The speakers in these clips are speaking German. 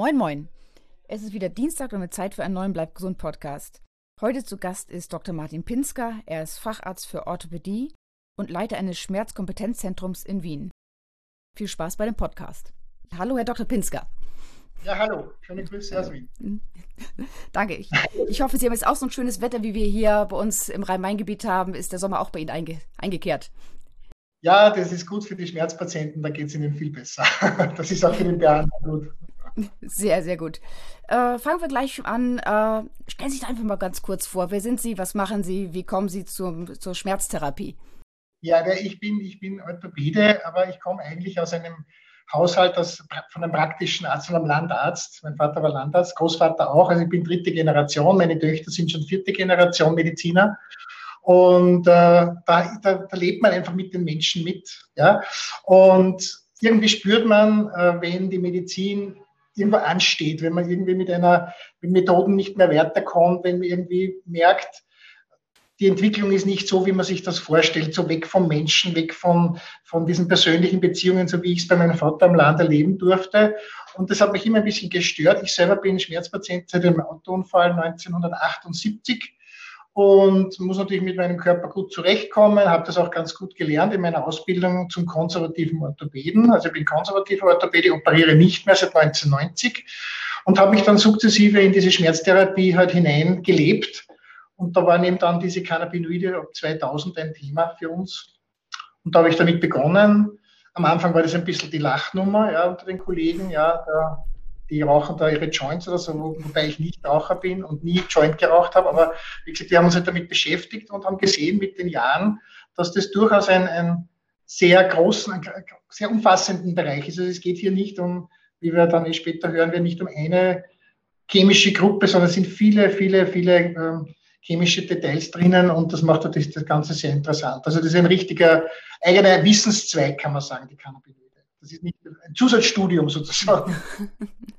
Moin, moin. Es ist wieder Dienstag und mit Zeit für einen neuen Bleib gesund Podcast. Heute zu Gast ist Dr. Martin Pinsker. Er ist Facharzt für Orthopädie und Leiter eines Schmerzkompetenzzentrums in Wien. Viel Spaß bei dem Podcast. Hallo, Herr Dr. Pinsker. Ja, hallo. Schöne Grüße aus Wien. Danke. Ich, ich, hoffe, Sie haben jetzt auch so ein schönes Wetter, wie wir hier bei uns im Rhein-Main-Gebiet haben. Ist der Sommer auch bei Ihnen einge eingekehrt? Ja, das ist gut für die Schmerzpatienten, da geht es ihnen viel besser. Das ist auch für den Behandler gut. Sehr, sehr gut. Äh, fangen wir gleich an. Äh, stellen Sie sich einfach mal ganz kurz vor. Wer sind Sie? Was machen Sie? Wie kommen Sie zum, zur Schmerztherapie? Ja, ich bin, ich bin Orthopäde, aber ich komme eigentlich aus einem Haushalt aus, von einem praktischen Arzt, von einem Landarzt. Mein Vater war Landarzt, Großvater auch. Also ich bin dritte Generation. Meine Töchter sind schon vierte Generation Mediziner. Und äh, da, da, da lebt man einfach mit den Menschen mit. Ja? Und irgendwie spürt man, äh, wenn die Medizin irgendwo ansteht, wenn man irgendwie mit einer mit Methoden nicht mehr weiterkommt, wenn man irgendwie merkt, die Entwicklung ist nicht so, wie man sich das vorstellt, so weg vom Menschen, weg von, von diesen persönlichen Beziehungen, so wie ich es bei meinem Vater im Land erleben durfte. Und das hat mich immer ein bisschen gestört. Ich selber bin Schmerzpatient seit dem Autounfall 1978 und muss natürlich mit meinem Körper gut zurechtkommen, habe das auch ganz gut gelernt in meiner Ausbildung zum konservativen Orthopäden. Also ich bin konservativer Orthopäde, operiere nicht mehr seit 1990 und habe mich dann sukzessive in diese Schmerztherapie halt hineingelebt. Und da waren eben dann diese Cannabinoide ab 2000 ein Thema für uns. Und da habe ich damit begonnen. Am Anfang war das ein bisschen die Lachnummer ja, unter den Kollegen. Ja, da die rauchen da ihre Joints oder so, wobei ich nicht Raucher bin und nie Joint geraucht habe. Aber wie gesagt, die haben uns halt damit beschäftigt und haben gesehen mit den Jahren, dass das durchaus ein, ein sehr großen, sehr umfassenden Bereich ist. Also es geht hier nicht um, wie wir dann eh später hören, wir nicht um eine chemische Gruppe, sondern es sind viele, viele, viele ähm, chemische Details drinnen und das macht natürlich das Ganze sehr interessant. Also das ist ein richtiger eigener Wissenszweig, kann man sagen, die Cannabinoide. Das ist nicht ein Zusatzstudium sozusagen.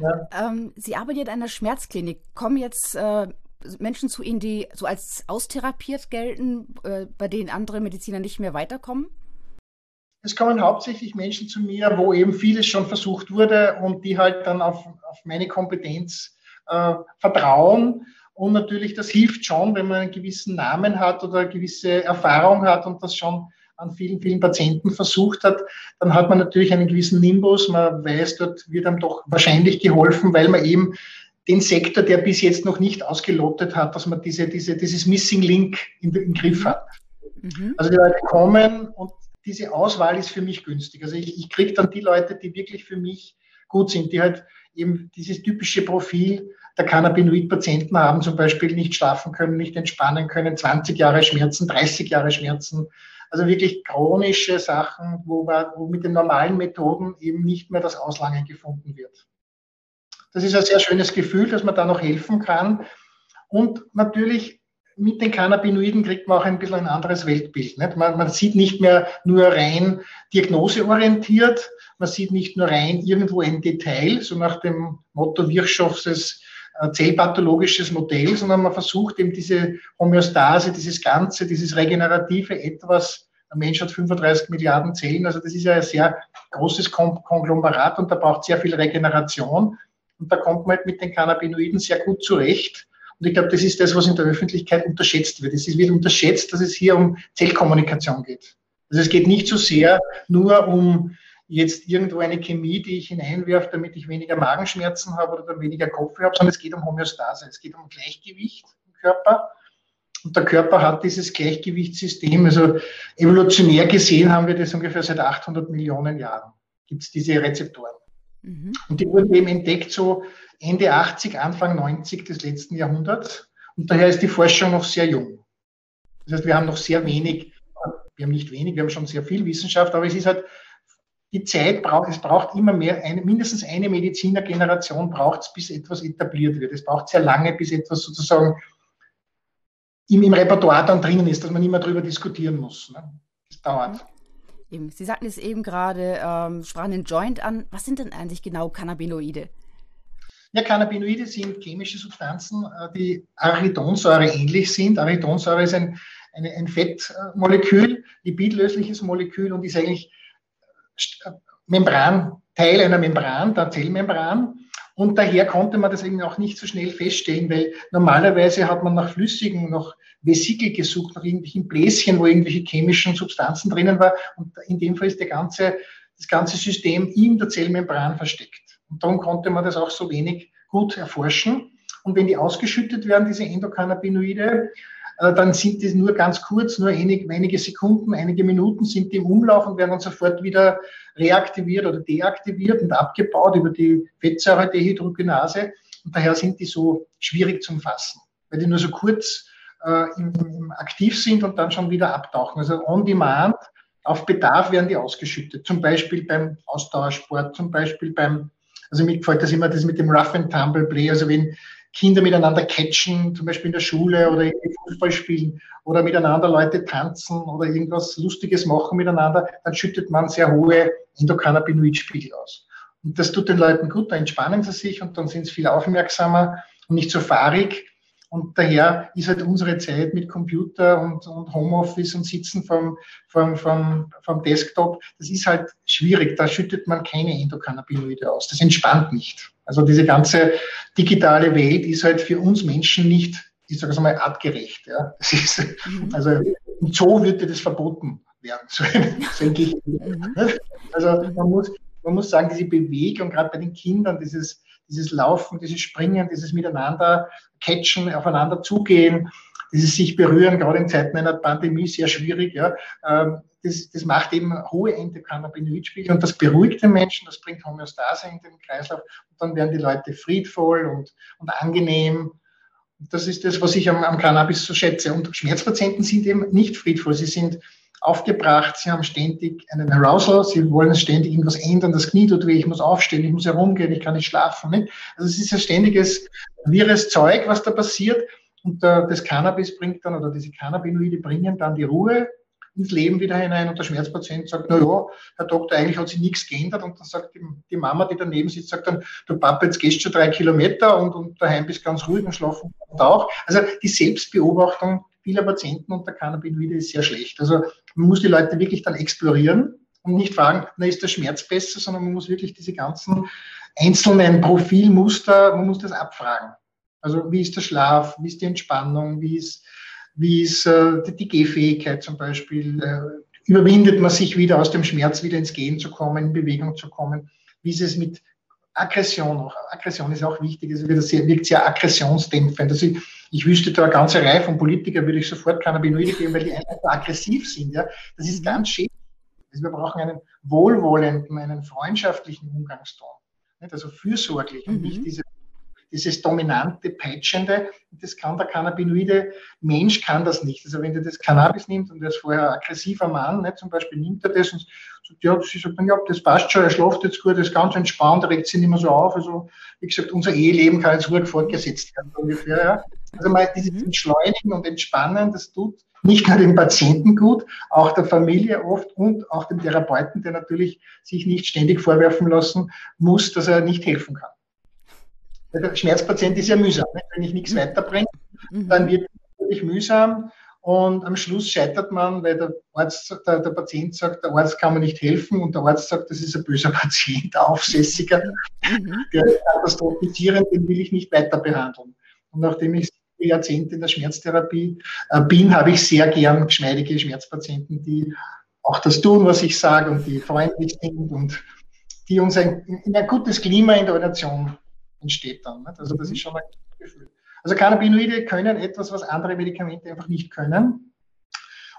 ja. ähm, Sie arbeiten in einer Schmerzklinik. Kommen jetzt äh, Menschen zu Ihnen, die so als austherapiert gelten, äh, bei denen andere Mediziner nicht mehr weiterkommen? Es kommen hauptsächlich Menschen zu mir, wo eben vieles schon versucht wurde und die halt dann auf, auf meine Kompetenz äh, vertrauen. Und natürlich, das hilft schon, wenn man einen gewissen Namen hat oder eine gewisse Erfahrung hat und das schon an vielen, vielen Patienten versucht hat, dann hat man natürlich einen gewissen Nimbus. Man weiß, dort wird einem doch wahrscheinlich geholfen, weil man eben den Sektor, der bis jetzt noch nicht ausgelotet hat, dass man diese, diese, dieses Missing Link im, im Griff hat. Mhm. Also die Leute kommen und diese Auswahl ist für mich günstig. Also ich, ich kriege dann die Leute, die wirklich für mich gut sind, die halt eben dieses typische Profil der Cannabinoid-Patienten haben, zum Beispiel nicht schlafen können, nicht entspannen können, 20 Jahre Schmerzen, 30 Jahre Schmerzen, also wirklich chronische Sachen, wo, man, wo mit den normalen Methoden eben nicht mehr das Auslangen gefunden wird. Das ist ein sehr schönes Gefühl, dass man da noch helfen kann. Und natürlich mit den Cannabinoiden kriegt man auch ein bisschen ein anderes Weltbild. Nicht? Man, man sieht nicht mehr nur rein diagnoseorientiert, man sieht nicht nur rein irgendwo ein Detail, so nach dem Motto Virchow's äh, zellpathologisches Modell, sondern man versucht eben diese Homöostase, dieses Ganze, dieses regenerative etwas. Der Mensch hat 35 Milliarden Zellen, also das ist ja ein sehr großes Konglomerat und da braucht sehr viel Regeneration. Und da kommt man halt mit den Cannabinoiden sehr gut zurecht. Und ich glaube, das ist das, was in der Öffentlichkeit unterschätzt wird. Es wird unterschätzt, dass es hier um Zellkommunikation geht. Also es geht nicht so sehr nur um jetzt irgendwo eine Chemie, die ich hineinwerfe, damit ich weniger Magenschmerzen habe oder weniger Kopf habe, sondern es geht um Homöostase, es geht um Gleichgewicht im Körper. Und der Körper hat dieses Gleichgewichtssystem, also evolutionär gesehen haben wir das ungefähr seit 800 Millionen Jahren, gibt es diese Rezeptoren. Mhm. Und die wurden eben entdeckt so Ende 80, Anfang 90 des letzten Jahrhunderts. Und daher ist die Forschung noch sehr jung. Das heißt, wir haben noch sehr wenig, wir haben nicht wenig, wir haben schon sehr viel Wissenschaft, aber es ist halt die Zeit braucht, es braucht immer mehr, eine, mindestens eine Medizinergeneration braucht es, bis etwas etabliert wird. Es braucht sehr lange, bis etwas sozusagen im, im Repertoire dann drinnen ist, dass man immer darüber diskutieren muss. Ne? Das dauert. Eben. Sie sagten es eben gerade, ähm, sprachen den Joint an. Was sind denn eigentlich genau Cannabinoide? Ja, Cannabinoide sind chemische Substanzen, äh, die Arachidonsäure ähnlich sind. Arachidonsäure ist ein, eine, ein Fettmolekül, lipidlösliches Molekül und ist eigentlich Membran, Teil einer Membran, der Zellmembran. Und daher konnte man das eben auch nicht so schnell feststellen, weil normalerweise hat man nach flüssigen, nach Vesikel gesucht, nach irgendwelchen Bläschen, wo irgendwelche chemischen Substanzen drinnen war. Und in dem Fall ist der ganze, das ganze System in der Zellmembran versteckt. Und darum konnte man das auch so wenig gut erforschen. Und wenn die ausgeschüttet werden, diese Endokannabinoide, äh, dann sind die nur ganz kurz, nur wenige Sekunden, einige Minuten sind die im Umlauf und werden dann sofort wieder reaktiviert oder deaktiviert und abgebaut über die Fettsäuredehydrogenase. Und daher sind die so schwierig zum Fassen, weil die nur so kurz äh, im, im aktiv sind und dann schon wieder abtauchen. Also on demand, auf Bedarf werden die ausgeschüttet. Zum Beispiel beim Ausdauersport, zum Beispiel beim, also mir gefällt das immer das mit dem Rough and Tumble Play, also wenn Kinder miteinander catchen, zum Beispiel in der Schule oder Fußball spielen oder miteinander Leute tanzen oder irgendwas Lustiges machen miteinander, dann schüttet man sehr hohe Endokannabinoidspiegel aus. Und das tut den Leuten gut, da entspannen sie sich und dann sind sie viel aufmerksamer und nicht so fahrig. Und daher ist halt unsere Zeit mit Computer und, und Homeoffice und Sitzen vom, vom, vom, vom Desktop, das ist halt schwierig. Da schüttet man keine Endokannabinoide aus. Das entspannt nicht. Also diese ganze digitale Welt ist halt für uns Menschen nicht, ich sage es mal, artgerecht. Ja. Das ist, mhm. Also im Zoo würde das verboten werden. So ein, so ein mhm. Also man muss, man muss sagen, diese Bewegung, gerade bei den Kindern, dieses, dieses Laufen, dieses Springen, dieses Miteinander catchen, aufeinander zugehen, dieses sich berühren, gerade in Zeiten einer Pandemie sehr schwierig. Ja. Ähm, das, das macht eben hohe Endokannabinoidspiegel und das beruhigt den Menschen, das bringt Homöostase in den Kreislauf und dann werden die Leute friedvoll und, und angenehm. Das ist das, was ich am, am Cannabis so schätze. Und Schmerzpatienten sind eben nicht friedvoll. Sie sind aufgebracht, sie haben ständig einen Arousal, sie wollen ständig irgendwas ändern, das Knie tut weh, ich muss aufstehen, ich muss herumgehen, ich kann nicht schlafen. Nicht? Also es ist ein ständiges wirres Zeug, was da passiert. Und äh, das Cannabis bringt dann, oder diese Cannabinoide bringen dann die Ruhe ins Leben wieder hinein und der Schmerzpatient sagt, na ja, Herr Doktor, eigentlich hat sich nichts geändert und dann sagt die, die Mama, die daneben sitzt, sagt dann, du Papa, jetzt gehst du drei Kilometer und, und daheim bist ganz ruhig und schlafen und auch. Also die Selbstbeobachtung vieler Patienten unter Cannabinoide ist sehr schlecht. Also man muss die Leute wirklich dann explorieren und nicht fragen, na ist der Schmerz besser, sondern man muss wirklich diese ganzen einzelnen Profilmuster, man muss das abfragen. Also wie ist der Schlaf, wie ist die Entspannung, wie ist wie ist äh, die Gehfähigkeit zum Beispiel, äh, überwindet man sich wieder aus dem Schmerz, wieder ins Gehen zu kommen, in Bewegung zu kommen, wie ist es mit Aggression auch. Aggression ist auch wichtig, es wirkt sehr, wirkt sehr aggressionsdämpfend. Also ich, ich wüsste da eine ganze Reihe von Politikern, würde ich sofort Cannabinoide geben, weil die einfach aggressiv sind. Ja? Das ist ganz schädlich. Also wir brauchen einen wohlwollenden, einen freundschaftlichen Umgangston. Nicht? Also fürsorglich mhm. und nicht diese dieses dominante, peitschende, das kann der Cannabinoide Mensch kann das nicht. Also wenn der das Cannabis nimmt und er ist vorher aggressiver Mann, ne, zum Beispiel nimmt er das und sagt, ja, sie sagt ja, das passt schon, er schläft jetzt gut, das ist ganz entspannt, er regt sich nicht mehr so auf. Also, wie gesagt, unser Eheleben kann jetzt ruhig fortgesetzt werden, ungefähr, ja. Also mal dieses mhm. Entschleunigen und Entspannen, das tut nicht nur dem Patienten gut, auch der Familie oft und auch dem Therapeuten, der natürlich sich nicht ständig vorwerfen lassen muss, dass er nicht helfen kann. Der Schmerzpatient ist ja mühsam. Wenn ich nichts mhm. weiterbringe, mhm. dann wird es natürlich mühsam. Und am Schluss scheitert man, weil der Arzt, der, der, Patient sagt, der Arzt kann mir nicht helfen und der Arzt sagt, das ist ein böser Patient, aufsässiger, mhm. der ist katastrophizierend, den will ich nicht weiter behandeln. Und nachdem ich Jahrzehnte in der Schmerztherapie äh, bin, habe ich sehr gern geschmeidige Schmerzpatienten, die auch das tun, was ich sage und die freundlich sind und die uns ein, in ein gutes Klima in der Ordination entsteht dann. Nicht? Also das ist schon ein Gefühl. Also Cannabinoide können etwas, was andere Medikamente einfach nicht können.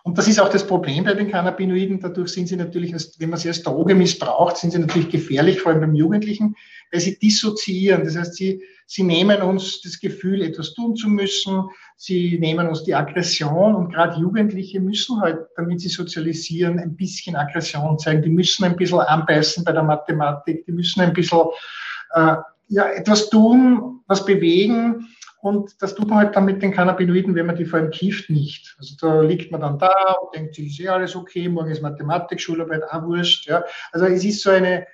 Und das ist auch das Problem bei den Cannabinoiden. Dadurch sind sie natürlich, wenn man sie als Droge missbraucht, sind sie natürlich gefährlich, vor allem beim Jugendlichen, weil sie dissoziieren. Das heißt, sie, sie nehmen uns das Gefühl, etwas tun zu müssen. Sie nehmen uns die Aggression. Und gerade Jugendliche müssen halt, damit sie sozialisieren, ein bisschen Aggression zeigen. Die müssen ein bisschen anbeißen bei der Mathematik. Die müssen ein bisschen äh, ja, etwas tun, was bewegen. Und das tut man halt dann mit den Cannabinoiden, wenn man die vor allem kifft, nicht. Also da liegt man dann da und denkt sich, ist ja alles okay, morgen ist Mathematik, Schularbeit, auch wurscht. Ja. Also es ist so eine,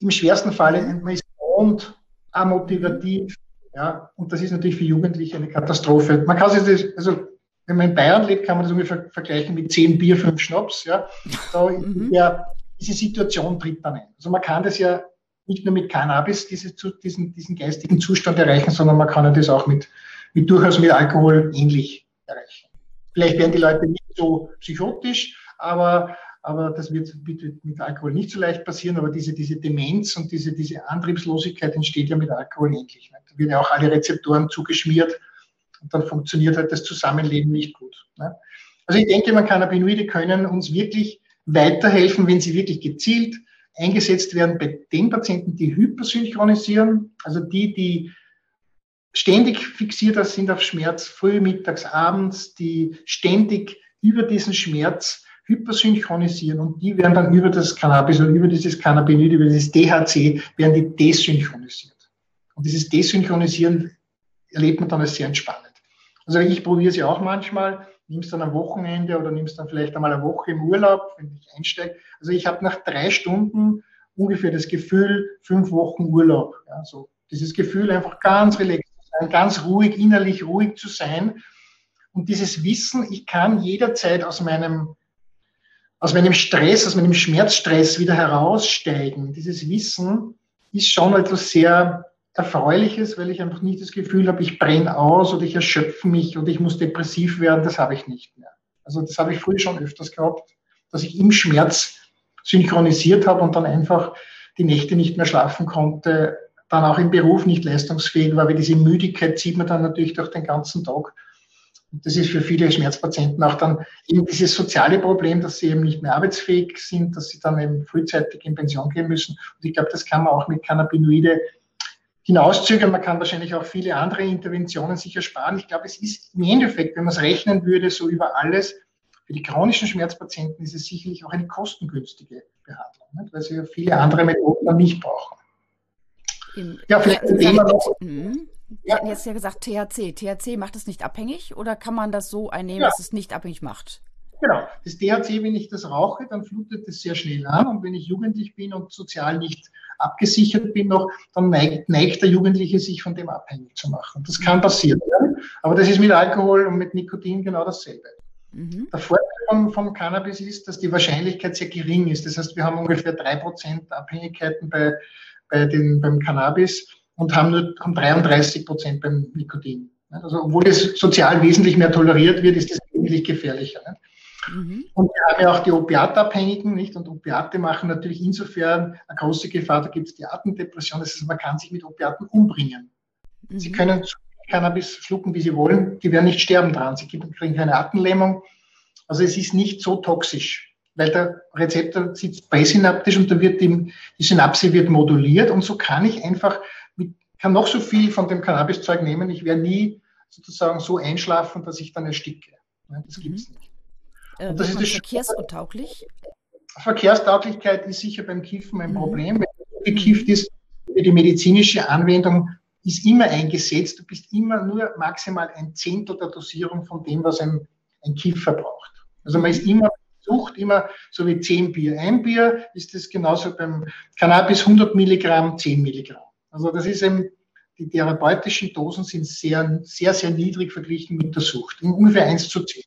im schwersten Falle, man ist und amotivativ. Ja, und das ist natürlich für Jugendliche eine Katastrophe. Man kann sich das, also wenn man in Bayern lebt, kann man das ungefähr vergleichen mit zehn Bier, fünf Schnaps. Ja. Da mhm. der diese Situation tritt dann ein. Also man kann das ja nicht nur mit Cannabis diese, diesen, diesen geistigen Zustand erreichen, sondern man kann das auch mit, mit durchaus mit Alkohol ähnlich erreichen. Vielleicht werden die Leute nicht so psychotisch, aber, aber das wird mit, mit Alkohol nicht so leicht passieren. Aber diese, diese Demenz und diese, diese Antriebslosigkeit entsteht ja mit Alkohol ähnlich. Ne? Da werden ja auch alle Rezeptoren zugeschmiert und dann funktioniert halt das Zusammenleben nicht gut. Ne? Also ich denke, man Cannabinoide können uns wirklich weiterhelfen, wenn sie wirklich gezielt eingesetzt werden bei den Patienten, die hypersynchronisieren, also die, die ständig fixiert sind auf Schmerz, früh, mittags, abends, die ständig über diesen Schmerz hypersynchronisieren und die werden dann über das Cannabis oder über dieses Cannabinoid, über dieses DHC, werden die desynchronisiert. Und dieses Desynchronisieren erlebt man dann als sehr entspannend. Also ich probiere es ja auch manchmal, nimmst dann am Wochenende oder nimmst dann vielleicht einmal eine Woche im Urlaub, wenn ich einsteige. Also ich habe nach drei Stunden ungefähr das Gefühl, fünf Wochen Urlaub. Ja, so dieses Gefühl, einfach ganz relaxed sein, ganz ruhig, innerlich ruhig zu sein. Und dieses Wissen, ich kann jederzeit aus meinem, aus meinem Stress, aus meinem Schmerzstress wieder heraussteigen. Dieses Wissen ist schon etwas sehr Erfreuliches, weil ich einfach nicht das Gefühl habe, ich brenne aus oder ich erschöpfe mich oder ich muss depressiv werden. Das habe ich nicht mehr. Also das habe ich früher schon öfters gehabt, dass ich im Schmerz synchronisiert habe und dann einfach die Nächte nicht mehr schlafen konnte, dann auch im Beruf nicht leistungsfähig war, weil diese Müdigkeit zieht man dann natürlich durch den ganzen Tag. Und das ist für viele Schmerzpatienten auch dann eben dieses soziale Problem, dass sie eben nicht mehr arbeitsfähig sind, dass sie dann eben frühzeitig in Pension gehen müssen. Und ich glaube, das kann man auch mit Cannabinoide hinauszögern. Man kann wahrscheinlich auch viele andere Interventionen sich ersparen. Ich glaube, es ist im Endeffekt, wenn man es rechnen würde, so über alles, für die chronischen Schmerzpatienten ist es sicherlich auch eine kostengünstige Behandlung, nicht? weil sie ja viele andere Methoden dann nicht brauchen. Im, ja, vielleicht ein Thema noch. Mhm. Wir hatten jetzt ja gesagt THC. THC macht es nicht abhängig oder kann man das so einnehmen, ja. dass es nicht abhängig macht? Genau. Das THC, wenn ich das rauche, dann flutet es sehr schnell an. Und wenn ich jugendlich bin und sozial nicht abgesichert bin noch, dann neigt, neigt der Jugendliche sich von dem abhängig zu machen. Das kann passieren. Ja? Aber das ist mit Alkohol und mit Nikotin genau dasselbe. Mhm. Der Vorteil vom, vom, Cannabis ist, dass die Wahrscheinlichkeit sehr gering ist. Das heißt, wir haben ungefähr drei Prozent Abhängigkeiten bei bei den, beim Cannabis und haben nur haben 33 Prozent beim Nikotin. Also obwohl es sozial wesentlich mehr toleriert wird, ist es wesentlich gefährlicher. Mhm. Und wir haben ja auch die Opiatabhängigen, nicht? Und Opiate machen natürlich insofern eine große Gefahr. Da gibt es die Atemdepression. Das heißt, man kann sich mit Opiaten umbringen. Mhm. Sie können Cannabis schlucken, wie sie wollen. Die werden nicht sterben dran. Sie kriegen keine Atemlähmung. Also es ist nicht so toxisch weil der Rezeptor sitzt präsynaptisch und da wird die, die Synapse wird moduliert und so kann ich einfach mit, kann noch so viel von dem Cannabiszeug nehmen, ich werde nie sozusagen so einschlafen, dass ich dann ersticke. Das gibt's mhm. nicht. Äh, und das ist das verkehrstauglich? Verkehrstauglichkeit ist sicher beim Kiffen ein mhm. Problem. Wenn du gekifft ist, die medizinische Anwendung ist immer eingesetzt. Du bist immer nur maximal ein Zehntel der Dosierung von dem, was ein, ein Kiffer braucht. Also man ist immer Sucht immer so wie 10 Bier. Ein Bier ist das genauso beim Cannabis 100 Milligramm, 10 Milligramm. Also das ist eben, die therapeutischen Dosen sind sehr, sehr, sehr niedrig verglichen mit der Sucht. Ungefähr 1 zu 10.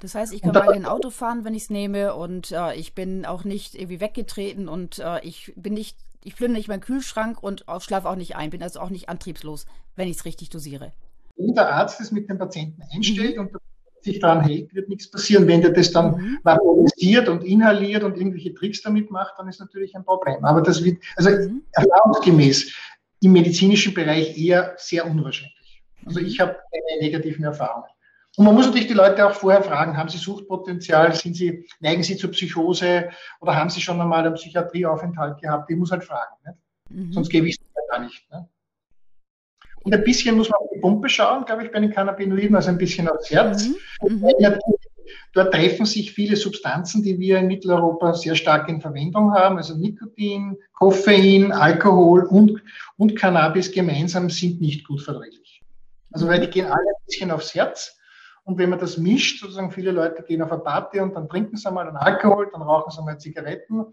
Das heißt, ich kann da, weiterhin Auto fahren, wenn ich es nehme und äh, ich bin auch nicht irgendwie weggetreten und äh, ich bin nicht, ich plündere nicht meinen Kühlschrank und schlafe auch nicht ein, bin also auch nicht antriebslos, wenn ich es richtig dosiere. Wenn der Arzt es mit dem Patienten einstellt mhm. und sich daran hält, wird nichts passieren. Wenn der das dann mhm. vaporisiert und inhaliert und irgendwelche Tricks damit macht, dann ist natürlich ein Problem. Aber das wird, also mhm. erfahrungsgemäß im medizinischen Bereich eher sehr unwahrscheinlich. Also ich habe keine negativen Erfahrungen. Und man muss natürlich die Leute auch vorher fragen, haben sie Suchtpotenzial, sind sie, neigen sie zur Psychose oder haben sie schon einmal einen Psychiatrieaufenthalt gehabt? Ich muss halt fragen. Mhm. Sonst gebe ich es gar nicht. Ne? Und ein bisschen muss man auf die Pumpe schauen, glaube ich, bei den Cannabinoiden, also ein bisschen aufs Herz. Mhm. Mhm. Dort treffen sich viele Substanzen, die wir in Mitteleuropa sehr stark in Verwendung haben, also Nikotin, Koffein, Alkohol und, und Cannabis gemeinsam sind nicht gut verträglich. Also weil die gehen alle ein bisschen aufs Herz. Und wenn man das mischt, sozusagen viele Leute gehen auf eine Party und dann trinken sie mal einen Alkohol, dann rauchen sie mal Zigaretten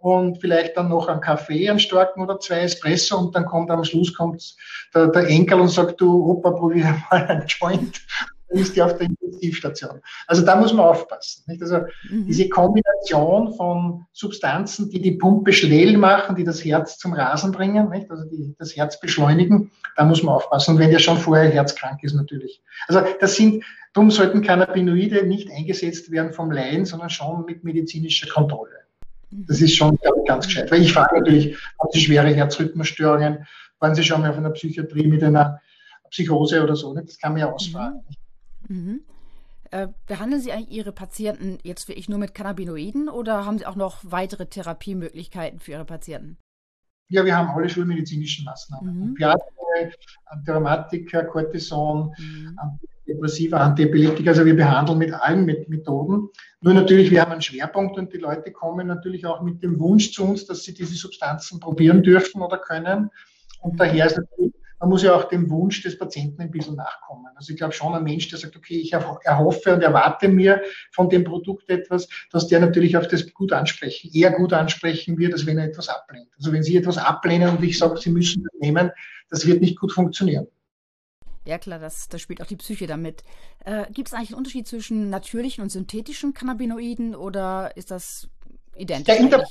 und vielleicht dann noch einen Kaffee, einen starken oder zwei Espresso und dann kommt am Schluss kommt der, der Enkel und sagt, du Opa, probier mal einen Joint. Ist die auf der Intensivstation. Also da muss man aufpassen. Nicht? Also mhm. diese Kombination von Substanzen, die die Pumpe schnell machen, die das Herz zum Rasen bringen, nicht? also die das Herz beschleunigen, da muss man aufpassen. Und wenn der schon vorher herzkrank ist natürlich. Also das sind, darum sollten Cannabinoide nicht eingesetzt werden vom Laien, sondern schon mit medizinischer Kontrolle. Das ist schon ganz gescheit. Weil ich frage natürlich, haben Sie schwere Herzrhythmusstörungen? Waren Sie schon mal auf einer Psychiatrie mit einer Psychose oder so? Das kann man ja ausfragen. Mhm. Mhm. Äh, behandeln Sie eigentlich Ihre Patienten jetzt wirklich nur mit Cannabinoiden oder haben Sie auch noch weitere Therapiemöglichkeiten für Ihre Patienten? Ja, wir haben alle schulmedizinischen Maßnahmen. Mhm. Opiate, Antirheumatika, Cortison, mhm. Antidepressiva, Antiepileptika. Also wir behandeln mit allen Methoden. Nur natürlich, wir haben einen Schwerpunkt und die Leute kommen natürlich auch mit dem Wunsch zu uns, dass sie diese Substanzen probieren dürfen oder können. Und daher ist natürlich, man muss ja auch dem Wunsch des Patienten ein bisschen nachkommen. Also ich glaube schon ein Mensch, der sagt, okay, ich erhoffe und erwarte mir von dem Produkt etwas, dass der natürlich auf das gut ansprechen, eher gut ansprechen wird, als wenn er etwas ablehnt. Also wenn Sie etwas ablehnen und ich sage, Sie müssen das nehmen, das wird nicht gut funktionieren. Ja klar, das, das spielt auch die Psyche damit. Äh, Gibt es eigentlich einen Unterschied zwischen natürlichen und synthetischen Cannabinoiden oder ist das identisch? Der,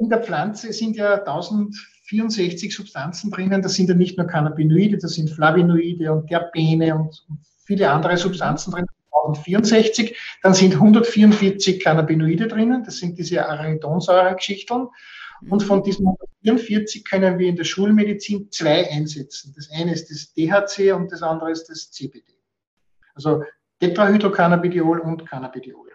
in, der, Pflanze sind ja 1064 Substanzen drinnen. Das sind ja nicht nur Cannabinoide, das sind Flavonoide und Terpene und, viele andere Substanzen drin. 1064. Dann sind 144 Cannabinoide drinnen. Das sind diese Arachidonsäure-Geschichteln. Und von diesen 144 können wir in der Schulmedizin zwei einsetzen. Das eine ist das DHC und das andere ist das CBD. Also Tetrahydrocannabidiol und Cannabidiol.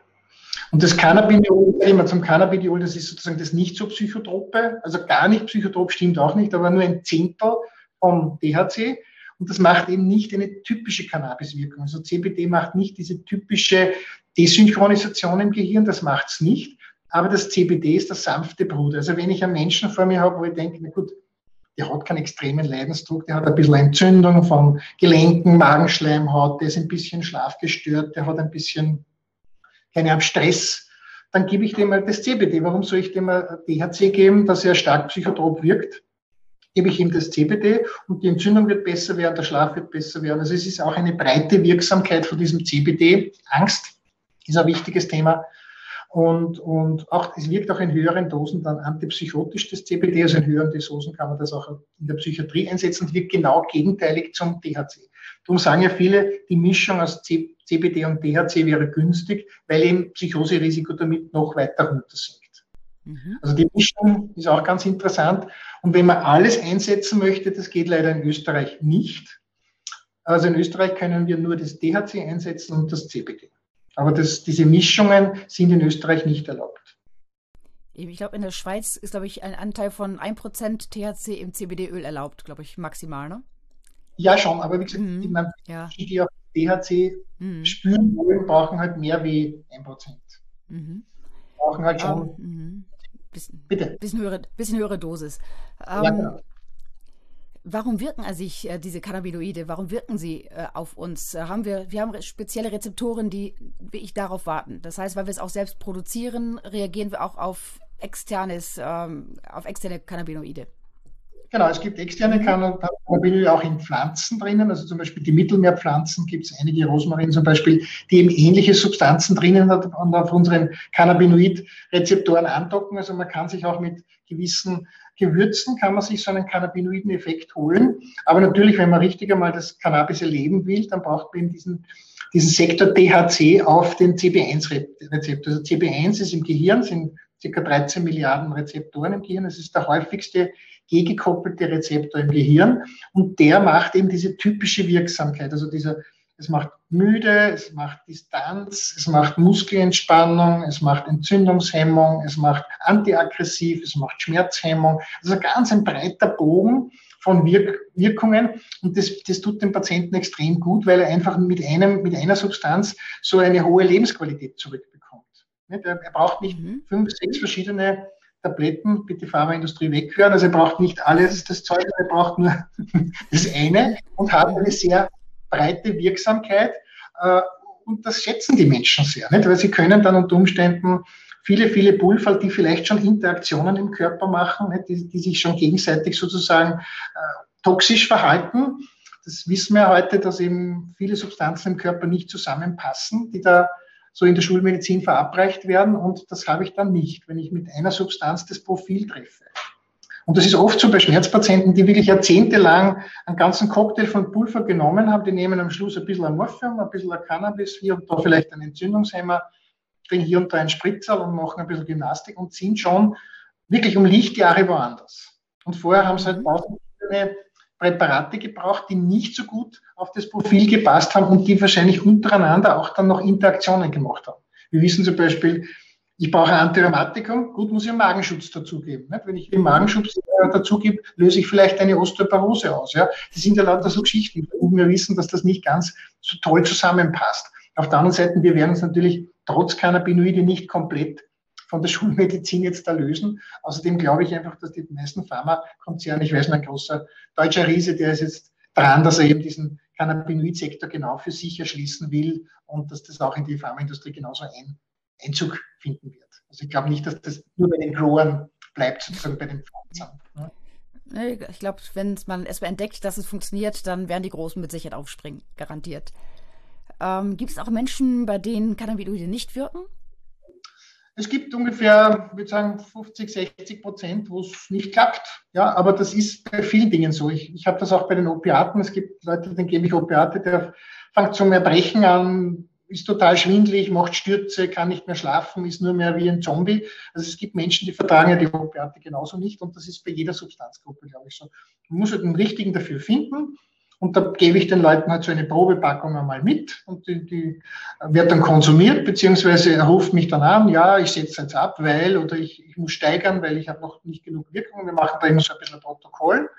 Und das Cannabidiol, immer zum Cannabidiol, das ist sozusagen das nicht so psychotrope, also gar nicht psychotrop stimmt auch nicht, aber nur ein Zehntel vom DHC. Und das macht eben nicht eine typische Cannabiswirkung. Also CBD macht nicht diese typische Desynchronisation im Gehirn, das macht's nicht. Aber das CBD ist der sanfte Bruder. Also wenn ich einen Menschen vor mir habe, wo ich denke, na gut, der hat keinen extremen Leidensdruck, der hat ein bisschen Entzündung von Gelenken, Magenschleimhaut, der ist ein bisschen schlafgestört, der hat ein bisschen, keine Ahnung, Stress, dann gebe ich dem mal das CBD. Warum soll ich dem mal DHC geben, dass er stark psychotrop wirkt? Gebe ich ihm das CBD und die Entzündung wird besser werden, der Schlaf wird besser werden. Also es ist auch eine breite Wirksamkeit von diesem CBD. Angst ist ein wichtiges Thema. Und, und auch, es wirkt auch in höheren Dosen dann antipsychotisch, das CBD, also in höheren Dosen kann man das auch in der Psychiatrie einsetzen und wirkt genau gegenteilig zum THC. Darum sagen ja viele, die Mischung aus CBD und THC wäre günstig, weil eben Psychoserisiko damit noch weiter runtersinkt. Mhm. Also die Mischung ist auch ganz interessant. Und wenn man alles einsetzen möchte, das geht leider in Österreich nicht. Also in Österreich können wir nur das THC einsetzen und das CBD. Aber das, diese Mischungen sind in Österreich nicht erlaubt. Ich glaube, in der Schweiz ist, glaube ich, ein Anteil von 1% THC im CBD-Öl erlaubt, glaube ich, maximal, ne? Ja, schon, aber wie gesagt, mhm. die, man, ja. die, die auf THC mhm. spüren wollen, brauchen halt mehr wie 1%. Mhm. Brauchen halt schon. Um, mhm. bisschen, Bitte. Bisschen höhere, bisschen höhere Dosis. Um, ja, ähm, genau. Warum wirken also ich, äh, diese Cannabinoide? Warum wirken sie äh, auf uns? Äh, haben wir, wir haben spezielle Rezeptoren, die wirklich darauf warten. Das heißt, weil wir es auch selbst produzieren, reagieren wir auch auf externes, ähm, auf externe Cannabinoide. Genau, es gibt externe Cannabinoide auch in Pflanzen drinnen, also zum Beispiel die Mittelmeerpflanzen gibt es einige, Rosmarin zum Beispiel, die eben ähnliche Substanzen drinnen hat und auf unseren Cannabinoid-Rezeptoren andocken. Also man kann sich auch mit gewissen Gewürzen kann man sich so einen Cannabinoiden Effekt holen. Aber natürlich, wenn man richtig einmal das Cannabis erleben will, dann braucht man eben diesen, diesen Sektor THC auf den CB1-Rezeptor. Also CB1 ist im Gehirn, sind ca. 13 Milliarden Rezeptoren im Gehirn. Das ist der häufigste gegekoppelte Rezeptor im Gehirn. Und der macht eben diese typische Wirksamkeit, also dieser es macht müde, es macht Distanz, es macht Muskelentspannung, es macht Entzündungshemmung, es macht antiaggressiv, es macht Schmerzhemmung. Also ganz ein breiter Bogen von Wirk Wirkungen und das, das tut dem Patienten extrem gut, weil er einfach mit einem, mit einer Substanz so eine hohe Lebensqualität zurückbekommt. Er, braucht nicht mhm. fünf, sechs verschiedene Tabletten, bitte Pharmaindustrie weghören. Also er braucht nicht alles das Zeug, er braucht nur das eine und hat eine sehr breite Wirksamkeit. Äh, und das schätzen die Menschen sehr, nicht? weil sie können dann unter Umständen viele, viele Pulver, die vielleicht schon Interaktionen im Körper machen, nicht? Die, die sich schon gegenseitig sozusagen äh, toxisch verhalten. das wissen wir heute, dass eben viele Substanzen im Körper nicht zusammenpassen, die da so in der Schulmedizin verabreicht werden. Und das habe ich dann nicht, wenn ich mit einer Substanz das Profil treffe. Und das ist oft so bei Schmerzpatienten, die wirklich jahrzehntelang einen ganzen Cocktail von Pulver genommen haben. Die nehmen am Schluss ein bisschen Morphium, ein bisschen Cannabis, hier und da vielleicht einen Entzündungshemmer, kriegen hier und da einen Spritzer und machen ein bisschen Gymnastik und sind schon wirklich um Lichtjahre woanders. Und vorher haben sie halt verschiedene Präparate gebraucht, die nicht so gut auf das Profil gepasst haben und die wahrscheinlich untereinander auch dann noch Interaktionen gemacht haben. Wir wissen zum Beispiel, ich brauche ein Antirheumatikum, gut, muss ich einen Magenschutz dazugeben. Nicht? Wenn ich den Magenschutz dazugebe, löse ich vielleicht eine Osteoporose aus. Ja? Das sind ja lauter so Geschichten, wo wir wissen, dass das nicht ganz so toll zusammenpasst. Auf der anderen Seite, wir werden uns natürlich trotz Cannabinoide nicht komplett von der Schulmedizin jetzt da lösen. Außerdem glaube ich einfach, dass die meisten Pharmakonzerne, ich weiß ein großer deutscher Riese, der ist jetzt dran, dass er eben diesen Cannabinoid-Sektor genau für sich erschließen will und dass das auch in die Pharmaindustrie genauso ein, Einzug finden wird. Also ich glaube nicht, dass das nur bei den Growern bleibt, sozusagen bei den Pflanzen. Ne? Ich glaube, wenn man erstmal entdeckt, dass es funktioniert, dann werden die Großen mit Sicherheit aufspringen, garantiert. Ähm, Gibt es auch Menschen, bei denen Cannabinoide nicht wirken? Es gibt ungefähr, ich würde sagen, 50, 60 Prozent, wo es nicht klappt. Ja, aber das ist bei vielen Dingen so. Ich, ich habe das auch bei den Opiaten. Es gibt Leute, denen gebe ich Opiate, der fängt zum Erbrechen an, ist total schwindlig, macht Stürze, kann nicht mehr schlafen, ist nur mehr wie ein Zombie. Also es gibt Menschen, die vertragen ja die Opiate genauso nicht und das ist bei jeder Substanzgruppe, glaube ich, so. Man muss halt den richtigen dafür finden und da gebe ich den Leuten halt so eine Probepackung einmal mit und die, die wird dann konsumiert, beziehungsweise er ruft mich dann an, ja, ich setze jetzt ab, weil, oder ich, ich muss steigern, weil ich habe noch nicht genug Wirkung. Wir machen da immer so ein bisschen Protokoll.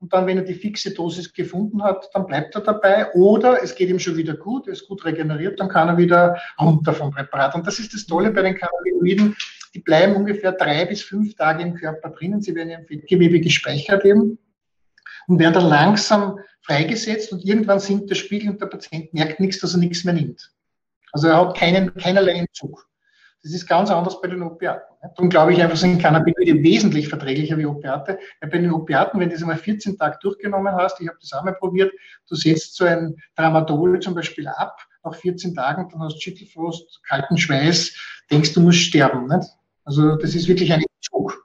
Und dann, wenn er die fixe Dosis gefunden hat, dann bleibt er dabei. Oder es geht ihm schon wieder gut, er ist gut regeneriert, dann kann er wieder runter vom Präparat. Und das ist das Tolle bei den Cannabinoiden. Die bleiben ungefähr drei bis fünf Tage im Körper drinnen. Sie werden im Fettgewebe gespeichert eben und werden dann langsam freigesetzt und irgendwann sinkt der Spiegel und der Patient merkt nichts, dass er nichts mehr nimmt. Also er hat keinen, keinerlei Entzug. Das ist ganz anders bei den Opiaten. Darum glaube ich einfach, sind Cannabinoide wesentlich verträglicher wie Opiate. Weil bei den Opiaten, wenn du das einmal 14 Tage durchgenommen hast, ich habe das einmal probiert, du setzt so ein Tramadol zum Beispiel ab, nach 14 Tagen, dann hast du Schüttelfrost, kalten Schweiß, denkst du musst sterben. Nicht? Also das ist wirklich ein Entzug.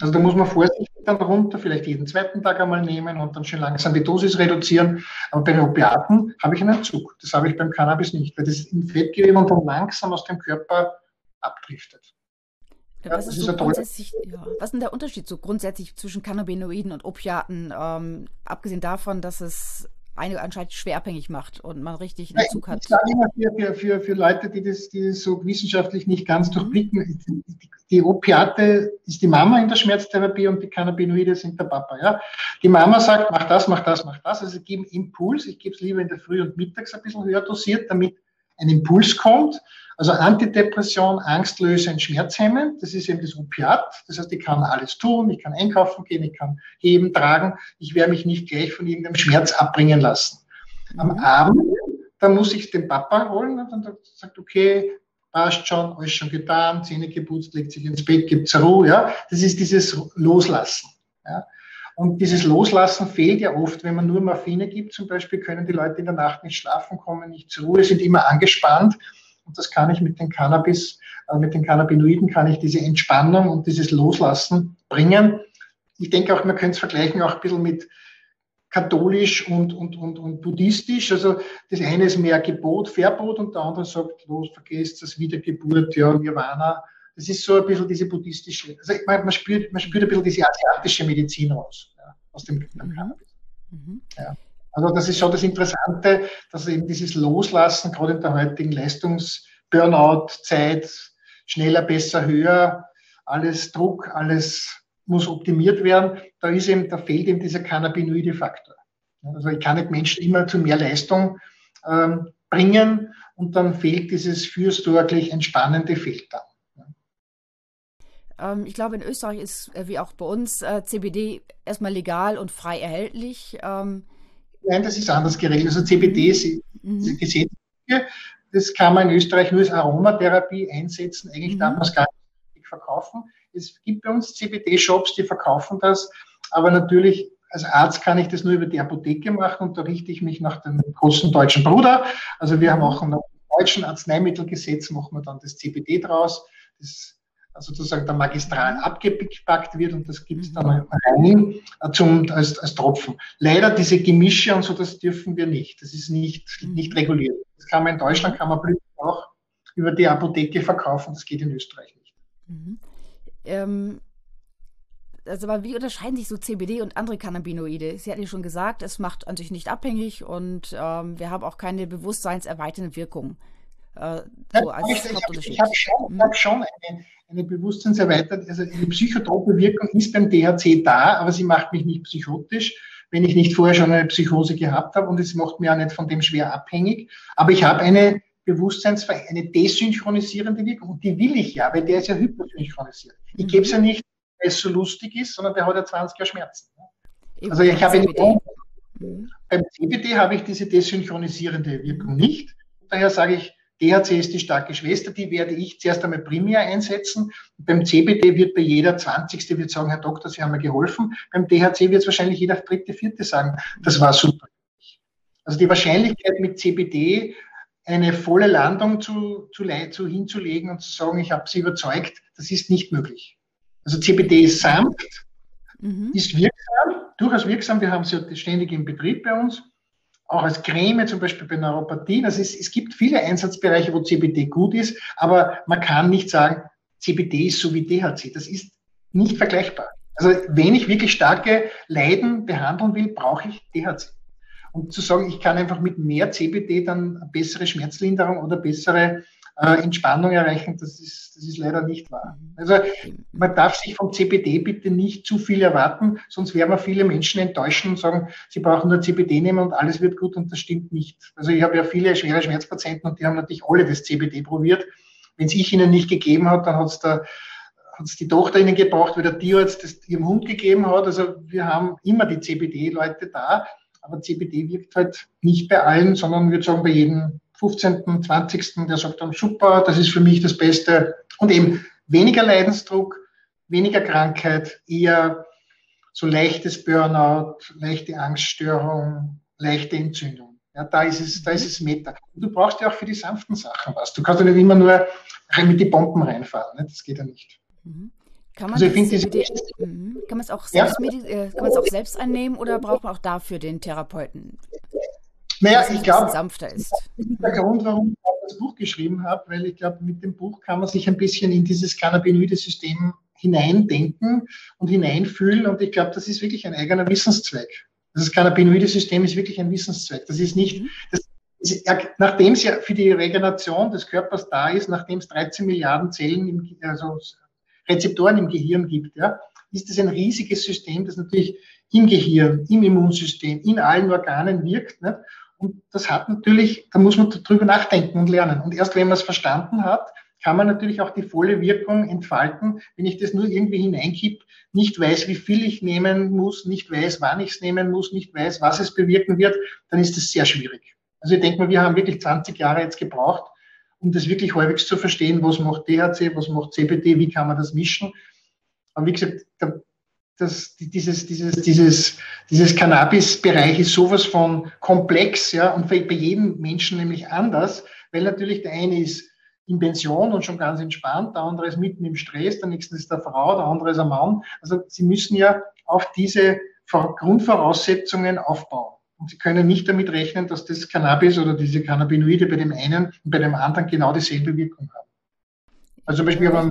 Also da muss man vorsichtig dann runter, vielleicht jeden zweiten Tag einmal nehmen und dann schön langsam die Dosis reduzieren. Aber bei den Opiaten habe ich einen Entzug. Das habe ich beim Cannabis nicht, weil das im Fettgewebe und dann langsam aus dem Körper abdriftet. Ja, was, ist so grundsätzlich, ja, was ist denn der Unterschied so grundsätzlich zwischen Cannabinoiden und Opiaten? Ähm, abgesehen davon, dass es eine anscheinend schwer abhängig macht und man richtig einen Zug hat. Ich sage immer für, für, für Leute, die das, die das so wissenschaftlich nicht ganz mhm. durchblicken, die, die Opiate ist die Mama in der Schmerztherapie und die Cannabinoide sind der Papa. Ja? Die Mama sagt, mach das, mach das, mach das. Also ich gebe Impuls, ich gebe es lieber in der Früh und mittags ein bisschen höher dosiert, damit ein Impuls kommt. Also Antidepression, Angstlösend, Schmerzhemmend, das ist eben das Opiat. Das heißt, ich kann alles tun, ich kann einkaufen gehen, ich kann heben, tragen. Ich werde mich nicht gleich von irgendeinem Schmerz abbringen lassen. Am mhm. Abend, da muss ich den Papa holen und dann sagt, okay, passt schon, alles schon getan, Zähne geputzt, legt sich ins Bett, gibt zur Ruhe. Ja? Das ist dieses Loslassen. Ja? Und dieses Loslassen fehlt ja oft, wenn man nur Morphine gibt. Zum Beispiel können die Leute in der Nacht nicht schlafen, kommen nicht zur Ruhe, sind immer angespannt. Und das kann ich mit den Cannabis, äh, mit den Cannabinoiden kann ich diese Entspannung und dieses Loslassen bringen. Ich denke auch, man könnte es vergleichen auch ein bisschen mit katholisch und, und, und, und buddhistisch. Also das eine ist mehr Gebot, Verbot und der andere sagt, los, vergesst das Wiedergeburt, ja, Nirvana. Das ist so ein bisschen diese buddhistische, also man, man, spürt, man spürt ein bisschen diese asiatische Medizin raus, ja, aus dem mhm. Cannabis. Mhm. Ja. Also das ist schon das Interessante, dass eben dieses Loslassen, gerade in der heutigen Leistungs-Burnout-Zeit, schneller, besser, höher, alles Druck, alles muss optimiert werden. Da ist eben, da fehlt eben dieser cannabinoide Faktor. Also ich kann nicht Menschen immer zu mehr Leistung ähm, bringen und dann fehlt dieses fürsorglich entspannende fehlt dann. Ähm, ich glaube, in Österreich ist, äh, wie auch bei uns, äh, CBD erstmal legal und frei erhältlich. Ähm, Nein, das ist anders geregelt. Also CBD ist mhm. gesetzlich. Das kann man in Österreich nur als Aromatherapie einsetzen. Eigentlich mhm. darf man es gar nicht verkaufen. Es gibt bei uns CBD-Shops, die verkaufen das. Aber natürlich als Arzt kann ich das nur über die Apotheke machen und da richte ich mich nach dem großen deutschen Bruder. Also wir haben auch im deutschen Arzneimittelgesetz machen wir dann das CBD draus, das sozusagen der Magistral abgepackt wird und das gibt es dann rein äh, zum, als, als Tropfen. Leider diese Gemische und so, das dürfen wir nicht. Das ist nicht, nicht reguliert. Das kann man in Deutschland, kann man auch über die Apotheke verkaufen, das geht in Österreich nicht. Mhm. Ähm, also aber wie unterscheiden sich so CBD und andere Cannabinoide? Sie hatten ja schon gesagt, es macht an sich nicht abhängig und ähm, wir haben auch keine bewusstseinserweiternde Wirkung. Äh, so als ich, ich, ich habe schon, hm. hab schon eine, eine bewusstseinserweiterte, also eine psychotrope Wirkung ist beim THC da, aber sie macht mich nicht psychotisch, wenn ich nicht vorher schon eine Psychose gehabt habe und es macht mir auch nicht von dem schwer abhängig. Aber ich habe eine Bewusstseinsver eine desynchronisierende Wirkung und die will ich ja, weil der ist ja hypersynchronisiert. Ich gebe es ja nicht weil es so lustig ist, sondern der hat ja 20 Jahre Schmerzen. Eben also ich habe CBD. Mhm. beim CBD habe ich diese desynchronisierende Wirkung nicht. Daher sage ich, DHC ist die starke Schwester, die werde ich zuerst einmal primär einsetzen. beim CBD wird bei jeder 20. wird sagen, Herr Doktor, Sie haben mir geholfen. Beim DHC wird es wahrscheinlich jeder dritte, vierte sagen, das war super. Also die Wahrscheinlichkeit mit CBD eine volle Landung zu, zu, zu hinzulegen und zu sagen, ich habe Sie überzeugt, das ist nicht möglich. Also CBD ist sanft, mhm. ist wirksam, durchaus wirksam. Wir haben ja ständig im Betrieb bei uns. Auch als Creme, zum Beispiel bei Neuropathien. Also es, es gibt viele Einsatzbereiche, wo CBD gut ist, aber man kann nicht sagen, CBD ist so wie DHC. Das ist nicht vergleichbar. Also wenn ich wirklich starke Leiden behandeln will, brauche ich DHC. Und zu sagen, ich kann einfach mit mehr CBD dann bessere Schmerzlinderung oder bessere äh, Entspannung erreichen, das ist, das ist leider nicht wahr. Also man darf sich vom CBD bitte nicht zu viel erwarten, sonst werden wir viele Menschen enttäuschen und sagen, sie brauchen nur CBD nehmen und alles wird gut und das stimmt nicht. Also ich habe ja viele schwere Schmerzpatienten und die haben natürlich alle das CBD probiert. Wenn es ich ihnen nicht gegeben hat, dann hat es da hat es die Tochter ihnen gebraucht, weil der Tierarzt das ihrem Hund gegeben hat. Also wir haben immer die CBD-Leute da, aber CBD wirkt halt nicht bei allen, sondern würde sagen bei jedem 15., 20., der sagt dann, super, das ist für mich das Beste. Und eben weniger Leidensdruck, weniger Krankheit, eher so leichtes Burnout, leichte Angststörung, leichte Entzündung. Ja, da ist es, da ist es Meta. Und du brauchst ja auch für die sanften Sachen was. Du kannst ja nicht immer nur mit die Bomben reinfahren. Ne? Das geht ja nicht. Mhm. Kann man, also ich CBD, mhm. kann man es auch, selbst, ja? äh, kann man es auch selbst einnehmen oder braucht man auch dafür den Therapeuten? Naja, ich glaube, sanfter ist. Das ist der Grund, warum ich das Buch geschrieben habe, weil ich glaube, mit dem Buch kann man sich ein bisschen in dieses Cannabinoide-System hineindenken und hineinfühlen. Und ich glaube, das ist wirklich ein eigener Wissenszweck. Das Cannabinoide-System ist wirklich ein Wissenszweck. Das ist nicht, mhm. das ist, nachdem es ja für die Regeneration des Körpers da ist, nachdem es 13 Milliarden Zellen, im, also Rezeptoren im Gehirn gibt, ja, ist es ein riesiges System, das natürlich im Gehirn, im Immunsystem, in allen Organen wirkt. Nicht? Und das hat natürlich, da muss man drüber nachdenken und lernen. Und erst wenn man es verstanden hat, kann man natürlich auch die volle Wirkung entfalten. Wenn ich das nur irgendwie hineinkipp, nicht weiß, wie viel ich nehmen muss, nicht weiß, wann ich es nehmen muss, nicht weiß, was es bewirken wird, dann ist das sehr schwierig. Also ich denke mal, wir haben wirklich 20 Jahre jetzt gebraucht, um das wirklich häufig zu verstehen, was macht DHC, was macht CBD, wie kann man das mischen. Aber wie gesagt, das, dieses, dieses, dieses, dieses Cannabis-Bereich ist sowas von komplex, ja, und bei jedem Menschen nämlich anders, weil natürlich der eine ist in Pension und schon ganz entspannt, der andere ist mitten im Stress, der nächste ist der Frau, der andere ist ein Mann. Also sie müssen ja auf diese Grundvoraussetzungen aufbauen. Und sie können nicht damit rechnen, dass das Cannabis oder diese Cannabinoide bei dem einen und bei dem anderen genau dieselbe Wirkung haben. Also zum Beispiel, wenn man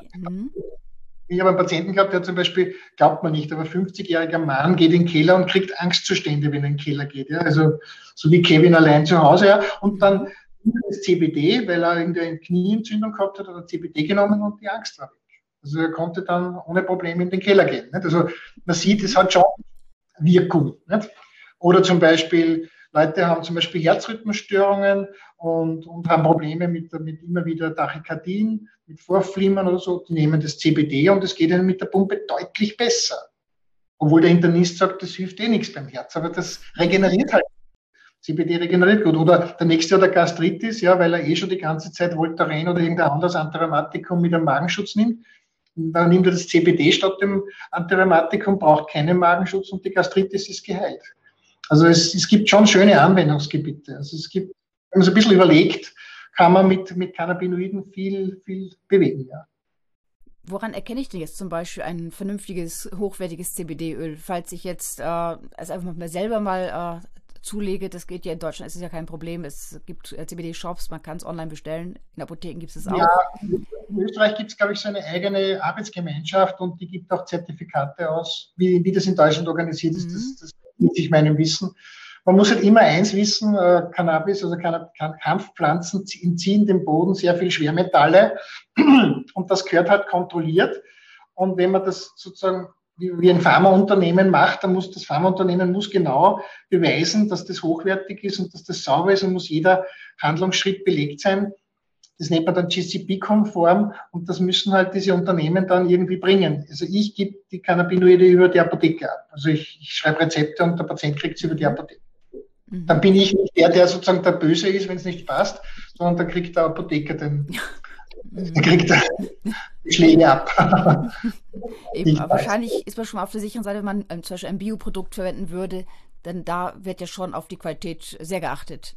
ich habe einen Patienten gehabt, der zum Beispiel, glaubt man nicht, aber 50-jähriger Mann geht in den Keller und kriegt Angstzustände, wenn er in den Keller geht. Ja? Also so wie Kevin allein zu Hause. Ja? Und dann das CBD, weil er irgendeine Knieentzündung gehabt hat, hat er CBD genommen und die Angst war weg. Also er konnte dann ohne Probleme in den Keller gehen. Nicht? Also man sieht, es hat schon Wirkung. Nicht? Oder zum Beispiel Leute haben zum Beispiel Herzrhythmusstörungen und, und haben Probleme mit, mit immer wieder Tachykardien, mit Vorflimmern oder so. Die nehmen das CBD und es geht ihnen mit der Pumpe deutlich besser. Obwohl der Internist sagt, das hilft eh nichts beim Herz, aber das regeneriert halt. CBD regeneriert gut. Oder der nächste hat eine Gastritis, ja, weil er eh schon die ganze Zeit Voltaren oder irgendein anderes Antirammatikum mit einem Magenschutz nimmt. dann nimmt er das CBD statt dem Antirheumatikum, braucht keinen Magenschutz und die Gastritis ist geheilt. Also es, es gibt schon schöne Anwendungsgebiete. Also es gibt, wenn man so ein bisschen überlegt, kann man mit, mit Cannabinoiden viel, viel bewegen, ja. Woran erkenne ich denn jetzt zum Beispiel ein vernünftiges, hochwertiges CBD-Öl? Falls ich jetzt äh, es einfach mal selber mal äh, zulege, das geht ja in Deutschland, ist es ja kein Problem. Es gibt äh, CBD-Shops, man kann es online bestellen. In Apotheken gibt es es auch. Ja, in Österreich gibt es, glaube ich, so eine eigene Arbeitsgemeinschaft und die gibt auch Zertifikate aus, wie, wie das in Deutschland organisiert ist. Mhm. Das, das mit ich meinem Wissen. Man muss halt immer eins wissen, äh, Cannabis, also Kampfpflanzen entziehen dem Boden sehr viel Schwermetalle und das gehört halt kontrolliert. Und wenn man das sozusagen wie, wie ein Pharmaunternehmen macht, dann muss das Pharmaunternehmen muss genau beweisen, dass das hochwertig ist und dass das sauber ist und muss jeder Handlungsschritt belegt sein. Das nennt man dann GCP-konform und das müssen halt diese Unternehmen dann irgendwie bringen. Also ich gebe die Cannabinoide über die Apotheke ab. Also ich, ich schreibe Rezepte und der Patient kriegt sie über die Apotheke. Mhm. Dann bin ich nicht der, der sozusagen der Böse ist, wenn es nicht passt, sondern da kriegt der Apotheker den, mhm. der kriegt Schläge ab. Eben, wahrscheinlich ist man schon mal auf der sicheren Seite, wenn man ähm, zum Beispiel ein Bioprodukt verwenden würde, denn da wird ja schon auf die Qualität sehr geachtet.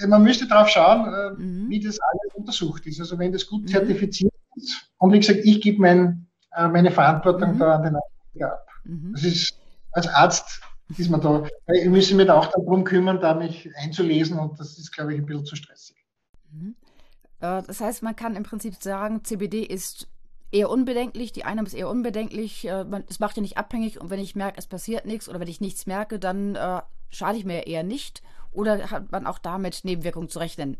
Äh, man müsste darauf schauen, äh, mhm. wie das alles untersucht ist. Also wenn das gut mhm. zertifiziert ist. Und wie gesagt, ich gebe mein, äh, meine Verantwortung mhm. da an den Arzt ab. Mhm. Das ist als Arzt ist man da. Ich müsste mich da auch darum kümmern, da mich einzulesen und das ist, glaube ich, ein bisschen zu stressig. Mhm. Das heißt, man kann im Prinzip sagen, CBD ist eher unbedenklich, die Einnahme ist eher unbedenklich, es macht ja nicht abhängig und wenn ich merke, es passiert nichts oder wenn ich nichts merke, dann schade ich mir eher nicht oder hat man auch damit Nebenwirkungen zu rechnen?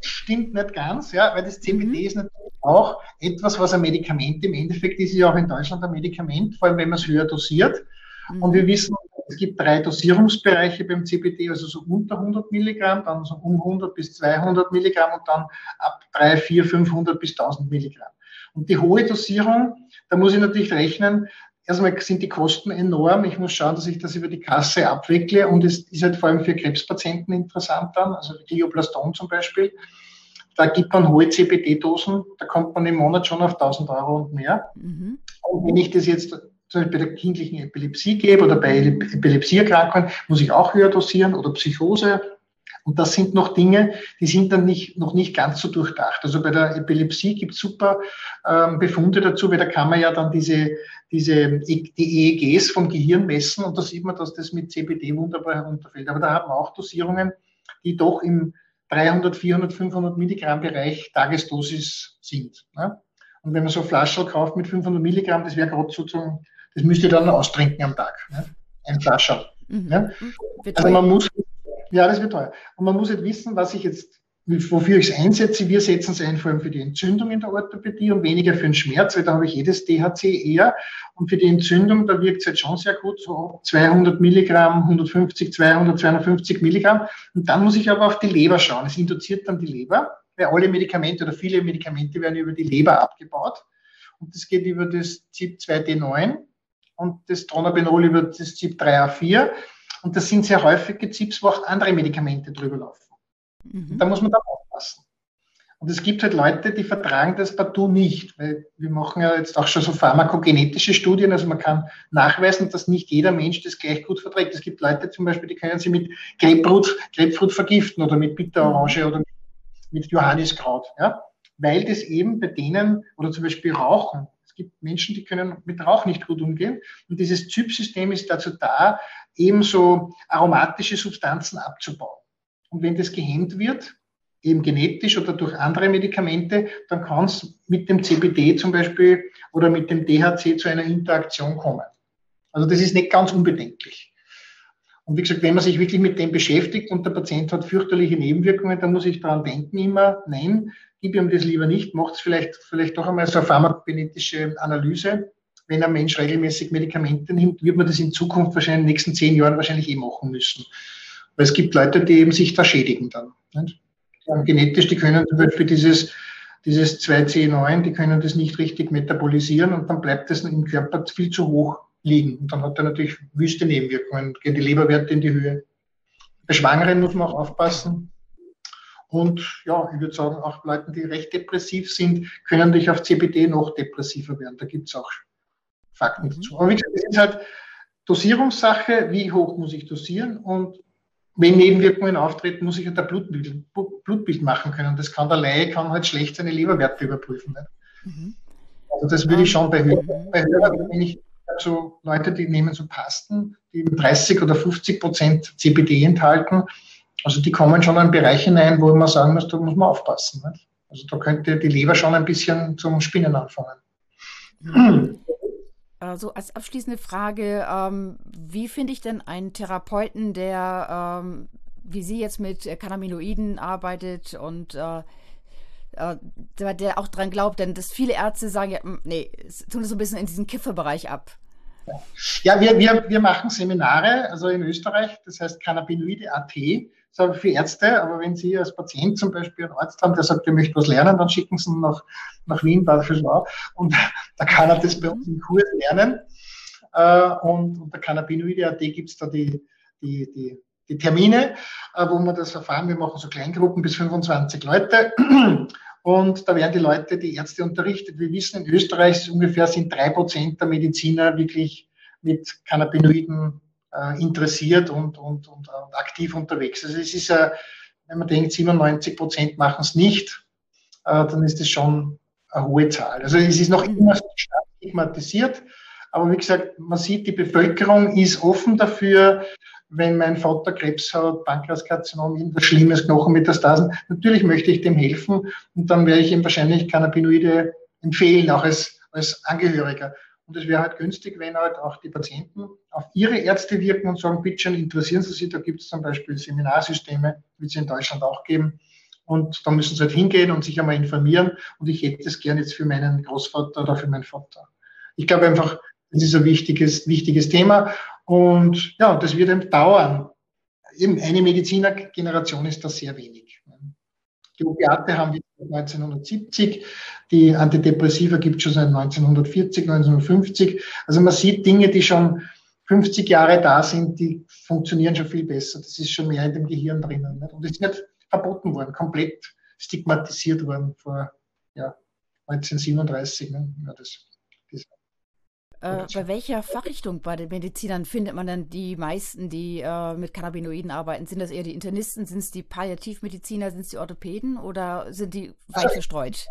Stimmt nicht ganz, ja, weil das CBD mhm. ist natürlich auch etwas, was ein Medikament im Endeffekt ist, ja auch in Deutschland ein Medikament, vor allem wenn man es höher dosiert. Mhm. Und wir wissen, es gibt drei Dosierungsbereiche beim CBD, also so unter 100 Milligramm, dann so um 100 bis 200 Milligramm und dann ab 3, 4, 500 bis 1000 Milligramm. Und die hohe Dosierung, da muss ich natürlich rechnen, erstmal sind die Kosten enorm. Ich muss schauen, dass ich das über die Kasse abwickle und es ist halt vor allem für Krebspatienten interessant dann, also Glioblastom zum Beispiel. Da gibt man hohe CBD-Dosen, da kommt man im Monat schon auf 1000 Euro und mehr. Mhm. Und wenn ich das jetzt zum Beispiel bei der kindlichen Epilepsie gebe oder bei Epilepsieerkrankungen, muss ich auch höher dosieren oder Psychose und das sind noch Dinge, die sind dann nicht, noch nicht ganz so durchdacht. Also bei der Epilepsie gibt es super ähm, Befunde dazu, weil da kann man ja dann diese, diese die EEGs vom Gehirn messen und da sieht man, dass das mit CBD wunderbar herunterfällt. Aber da haben wir auch Dosierungen, die doch im 300, 400, 500 Milligramm Bereich Tagesdosis sind. Ne? Und wenn man so Flaschel kauft mit 500 Milligramm, das wäre gerade sozusagen, das müsste dann austrinken am Tag. Ne? Ein Flascherl. Mhm. Ne? Also man muss ja, das wird teuer. Und man muss halt wissen, was ich jetzt, wofür ich es einsetze. Wir setzen es ein vor allem für die Entzündung in der Orthopädie und weniger für den Schmerz, weil da habe ich jedes DHC eher. Und für die Entzündung, da wirkt es jetzt schon sehr gut, so 200 Milligramm, 150, 200, 250 Milligramm. Und dann muss ich aber auf die Leber schauen. Es induziert dann die Leber, weil alle Medikamente oder viele Medikamente werden über die Leber abgebaut. Und das geht über das ZIP 2D9 und das Tronabenol über das ZIP 3A4. Und das sind sehr häufige Zips, wo auch andere Medikamente drüber laufen. Mhm. Da muss man da aufpassen. Und es gibt halt Leute, die vertragen das partout nicht, weil wir machen ja jetzt auch schon so pharmakogenetische Studien, also man kann nachweisen, dass nicht jeder Mensch das gleich gut verträgt. Es gibt Leute zum Beispiel, die können sie mit Grapefruit, Grapefruit vergiften oder mit Bitterorange oder mit Johanniskraut, ja, weil das eben bei denen, oder zum Beispiel Rauchen, es gibt Menschen, die können mit Rauch nicht gut umgehen und dieses Zypsystem ist dazu da, ebenso aromatische Substanzen abzubauen. Und wenn das gehemmt wird, eben genetisch oder durch andere Medikamente, dann kann es mit dem CBD zum Beispiel oder mit dem DHC zu einer Interaktion kommen. Also das ist nicht ganz unbedenklich. Und wie gesagt, wenn man sich wirklich mit dem beschäftigt und der Patient hat fürchterliche Nebenwirkungen, dann muss ich daran denken immer, nein, gib ihm das lieber nicht, macht es vielleicht, vielleicht doch einmal so eine pharmakogenetische Analyse wenn ein Mensch regelmäßig Medikamente nimmt, wird man das in Zukunft wahrscheinlich in den nächsten zehn Jahren wahrscheinlich eh machen müssen. Weil es gibt Leute, die eben sich da schädigen dann. Nicht? Die genetisch, die können zum Beispiel dieses, dieses 2C9, die können das nicht richtig metabolisieren und dann bleibt das im Körper viel zu hoch liegen. Und dann hat er natürlich wüste Nebenwirkungen, gehen die Leberwerte in die Höhe. Bei Schwangeren muss man auch aufpassen. Und ja, ich würde sagen, auch Leute, die recht depressiv sind, können durch auf CBD noch depressiver werden. Da gibt es auch Fakten mhm. dazu. Aber wie gesagt, es ist halt Dosierungssache, wie hoch muss ich dosieren und wenn Nebenwirkungen auftreten, muss ich halt ein Blutbild, Blutbild machen können. Das kann der Laie, kann halt schlecht seine Leberwerte überprüfen. Mhm. Also das würde ich schon bei Hörern, mhm. bei Hörern wenn ich so Leute, die nehmen so Pasten, die 30 oder 50 Prozent CBD enthalten, also die kommen schon in einen Bereich hinein, wo man sagen muss, da muss man aufpassen. Nicht? Also da könnte die Leber schon ein bisschen zum Spinnen anfangen. Mhm. Also als abschließende Frage, ähm, wie finde ich denn einen Therapeuten, der, ähm, wie Sie jetzt mit Cannabinoiden arbeitet und äh, äh, der, der, auch dran glaubt, denn dass viele Ärzte sagen, ja, nee, tun das so ein bisschen in diesen Kifferbereich ab. Ja, wir, wir, wir machen Seminare, also in Österreich, das heißt Cannabinoide AT, so für Ärzte, aber wenn Sie als Patient zum Beispiel einen Arzt haben, der sagt, er möchte was lernen, dann schicken Sie ihn nach, nach Wien, Bad Fischlau, und da kann er das bei uns im Kurs lernen. Äh, und unter Cannabinoide AT gibt es da die, die, die, die Termine, äh, wo wir das erfahren. Wir machen so Kleingruppen bis 25 Leute. Und da werden die Leute, die Ärzte unterrichtet. Wir wissen, in Österreich ungefähr sind drei Prozent der Mediziner wirklich mit Cannabinoiden äh, interessiert und, und, und, und, aktiv unterwegs. Also es ist ja, wenn man denkt, 97 Prozent machen es nicht, äh, dann ist das schon eine hohe Zahl. Also es ist noch mhm. immer stigmatisiert. Aber wie gesagt, man sieht, die Bevölkerung ist offen dafür, wenn mein Vater Krebs hat, Pankreaskarzinom, irgendwas Schlimmes, Knochenmetastasen, natürlich möchte ich dem helfen und dann werde ich ihm wahrscheinlich Cannabinoide empfehlen, auch als, als Angehöriger. Und es wäre halt günstig, wenn halt auch die Patienten auf ihre Ärzte wirken und sagen, bitte schon, interessieren Sie sich, da gibt es zum Beispiel Seminarsysteme, wie es in Deutschland auch geben. Und da müssen sie halt hingehen und sich einmal informieren. Und ich hätte das gern jetzt für meinen Großvater oder für meinen Vater. Ich glaube einfach, das ist ein wichtiges, wichtiges Thema. Und ja, das wird eben dauern. Eben eine Medizinergeneration ist da sehr wenig. Die Opiate haben wir 1970, die Antidepressiva gibt es schon seit 1940, 1950. Also man sieht Dinge, die schon 50 Jahre da sind, die funktionieren schon viel besser. Das ist schon mehr in dem Gehirn drinnen. Und es nicht verboten worden, komplett stigmatisiert worden vor ja, 1937. Ne? Ja, das, das äh, bei welcher Fachrichtung bei den Medizinern findet man dann die meisten, die äh, mit Cannabinoiden arbeiten? Sind das eher die Internisten, sind es die Palliativmediziner, sind es die Orthopäden oder sind die weit verstreut?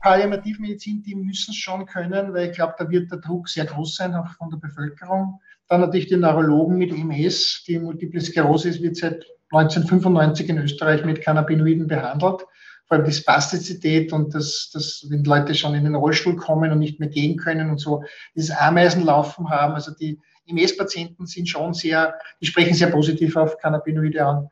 Palliativmedizin, die müssen es schon können, weil ich glaube, da wird der Druck sehr groß sein, auch von der Bevölkerung. Dann natürlich die Neurologen mit MS, die Multiple Sklerose wird seit 1995 in Österreich mit Cannabinoiden behandelt vor allem die Spastizität und das, das, wenn Leute schon in den Rollstuhl kommen und nicht mehr gehen können und so, dieses Ameisenlaufen haben. Also die MS-Patienten sind schon sehr, die sprechen sehr positiv auf Cannabinoide an.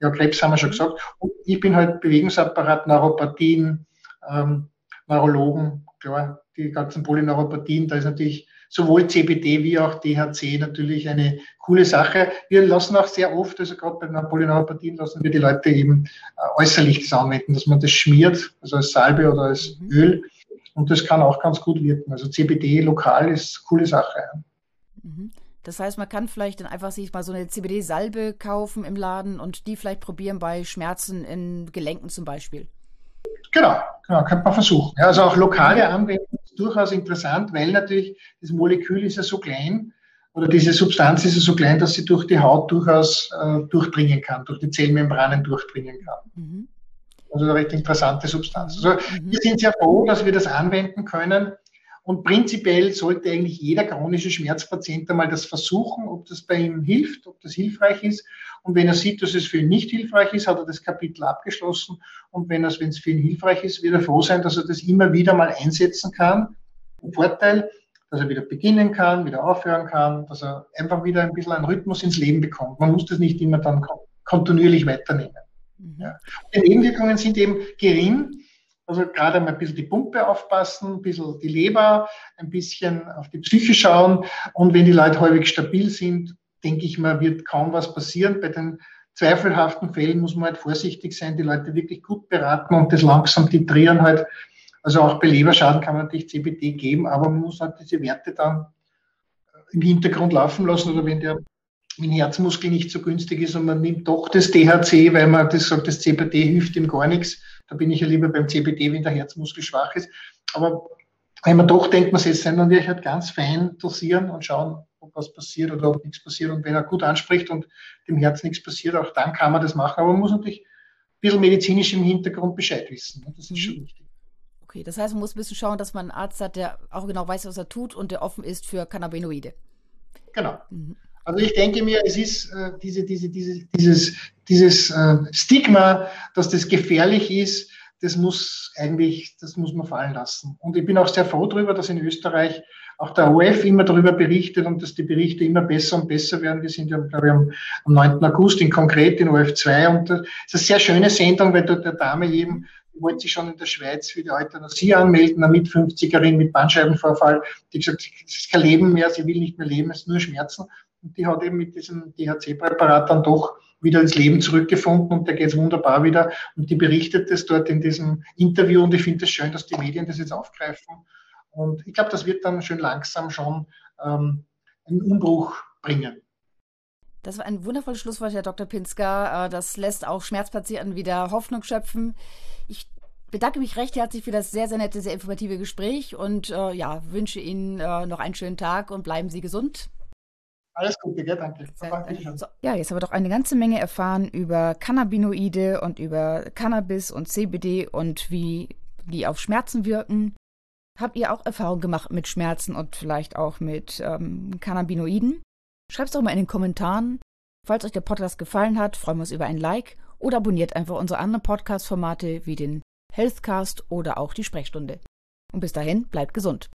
Ja, Krebs haben wir schon gesagt. Und ich bin halt Bewegungsapparat, Neuropathien, ähm, Neurologen, klar, die ganzen Polyneuropathien, da ist natürlich sowohl CBD wie auch THC natürlich eine coole Sache. Wir lassen auch sehr oft, also gerade bei einer Polyneuropathien lassen wir die Leute eben äh, äußerlich das anwenden, dass man das schmiert, also als Salbe oder als mhm. Öl. Und das kann auch ganz gut wirken. Also CBD lokal ist eine coole Sache. Mhm. Das heißt, man kann vielleicht dann einfach sich mal so eine CBD-Salbe kaufen im Laden und die vielleicht probieren bei Schmerzen in Gelenken zum Beispiel. Genau, genau, könnte man versuchen. Also auch lokale Anwendung ist durchaus interessant, weil natürlich das Molekül ist ja so klein oder diese Substanz ist ja so klein, dass sie durch die Haut durchaus äh, durchdringen kann, durch die Zellmembranen durchdringen kann. Mhm. Also eine recht interessante Substanz. Also mhm. wir sind sehr froh, dass wir das anwenden können. Und prinzipiell sollte eigentlich jeder chronische Schmerzpatient einmal das versuchen, ob das bei ihm hilft, ob das hilfreich ist. Und wenn er sieht, dass es für ihn nicht hilfreich ist, hat er das Kapitel abgeschlossen. Und wenn es, wenn es für ihn hilfreich ist, wird er froh sein, dass er das immer wieder mal einsetzen kann. Ein Vorteil, dass er wieder beginnen kann, wieder aufhören kann, dass er einfach wieder ein bisschen einen Rhythmus ins Leben bekommt. Man muss das nicht immer dann kontinuierlich weiternehmen. Mhm. Ja. Die Nebenwirkungen sind eben gering. Also gerade mal ein bisschen die Pumpe aufpassen, ein bisschen die Leber, ein bisschen auf die Psyche schauen. Und wenn die Leute häufig stabil sind, denke ich mal, wird kaum was passieren. Bei den zweifelhaften Fällen muss man halt vorsichtig sein, die Leute wirklich gut beraten und das langsam titrieren halt. Also auch bei Leberschaden kann man natürlich CBD geben, aber man muss halt diese Werte dann im Hintergrund laufen lassen oder wenn der wenn Herzmuskel nicht so günstig ist und man nimmt doch das THC, weil man das sagt, das CBD hilft ihm gar nichts. Da bin ich ja lieber beim CBD, wenn der Herzmuskel schwach ist. Aber wenn man doch denkt, man setzt dann werde ich halt ganz fein dosieren und schauen, ob was passiert oder ob nichts passiert. Und wenn er gut anspricht und dem Herz nichts passiert, auch dann kann man das machen. Aber man muss natürlich ein bisschen medizinisch im Hintergrund Bescheid wissen. Das ist mhm. schon wichtig. Okay, das heißt, man muss ein bisschen schauen, dass man einen Arzt hat, der auch genau weiß, was er tut und der offen ist für Cannabinoide. Genau. Mhm. Also ich denke mir, es ist äh, diese, diese, diese, dieses, dieses äh, Stigma, dass das gefährlich ist, das muss eigentlich, das muss man fallen lassen. Und ich bin auch sehr froh darüber, dass in Österreich auch der OF immer darüber berichtet und dass die Berichte immer besser und besser werden. Wir sind ja, glaube ich, am, am 9. August in konkret in OF 2 und das ist eine sehr schöne Sendung, weil dort der Dame eben wollte sich schon in der Schweiz für die Euthanasie anmelden, eine mit 50erin mit Bandscheibenvorfall, die gesagt, es ist kein Leben mehr, sie will nicht mehr leben, es ist nur Schmerzen. Und die hat eben mit diesem DHC-Präparat dann doch wieder ins Leben zurückgefunden und der geht es wunderbar wieder. Und die berichtet das dort in diesem Interview und ich finde es schön, dass die Medien das jetzt aufgreifen. Und ich glaube, das wird dann schön langsam schon ähm, einen Umbruch bringen. Das war ein wundervolles Schlusswort, Herr Dr. Pinsker. Äh, das lässt auch Schmerzpatienten wieder Hoffnung schöpfen. Ich bedanke mich recht herzlich für das sehr, sehr nette, sehr informative Gespräch und äh, ja, wünsche Ihnen äh, noch einen schönen Tag und bleiben Sie gesund. Alles Gute, ja, danke. Ja, jetzt haben wir doch eine ganze Menge erfahren über Cannabinoide und über Cannabis und CBD und wie die auf Schmerzen wirken. Habt ihr auch Erfahrung gemacht mit Schmerzen und vielleicht auch mit ähm, Cannabinoiden? Schreibt es doch mal in den Kommentaren. Falls euch der Podcast gefallen hat, freuen wir uns über ein Like oder abonniert einfach unsere anderen Podcast-Formate wie den Healthcast oder auch die Sprechstunde. Und bis dahin, bleibt gesund.